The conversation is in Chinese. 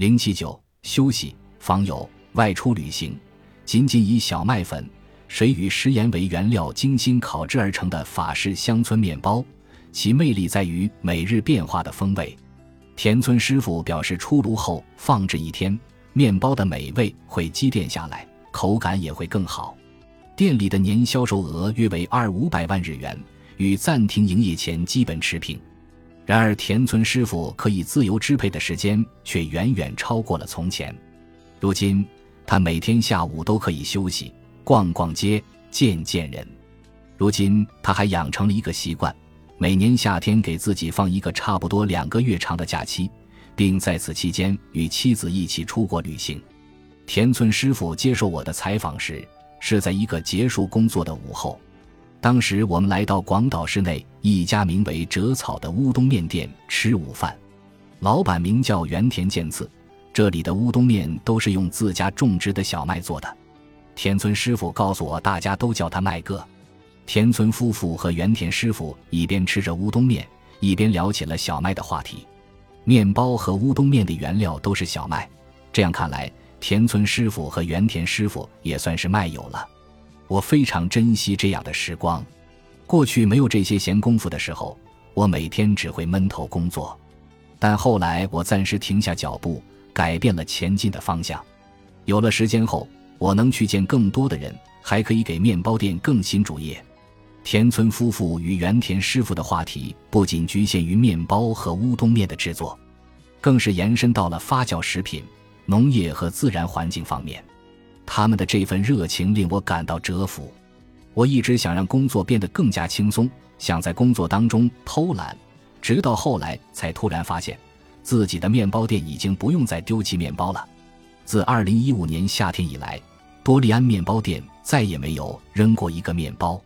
零七九休息访友外出旅行，仅仅以小麦粉、水与食盐为原料精心烤制而成的法式乡村面包，其魅力在于每日变化的风味。田村师傅表示，出炉后放置一天，面包的美味会积淀下来，口感也会更好。店里的年销售额约为二五百万日元，与暂停营业前基本持平。然而，田村师傅可以自由支配的时间却远远超过了从前。如今，他每天下午都可以休息，逛逛街，见见人。如今，他还养成了一个习惯。每年夏天给自己放一个差不多两个月长的假期，并在此期间与妻子一起出国旅行。田村师傅接受我的采访时，是在一个结束工作的午后。当时我们来到广岛市内一家名为“折草”的乌冬面店吃午饭，老板名叫原田健次。这里的乌冬面都是用自家种植的小麦做的。田村师傅告诉我，大家都叫他麦哥。田村夫妇和原田师傅一边吃着乌冬面，一边聊起了小麦的话题。面包和乌冬面的原料都是小麦，这样看来，田村师傅和原田师傅也算是麦友了。我非常珍惜这样的时光。过去没有这些闲工夫的时候，我每天只会闷头工作。但后来我暂时停下脚步，改变了前进的方向。有了时间后，我能去见更多的人，还可以给面包店更新主业。田村夫妇与原田师傅的话题不仅局限于面包和乌冬面的制作，更是延伸到了发酵食品、农业和自然环境方面。他们的这份热情令我感到折服。我一直想让工作变得更加轻松，想在工作当中偷懒，直到后来才突然发现，自己的面包店已经不用再丢弃面包了。自2015年夏天以来，多利安面包店再也没有扔过一个面包。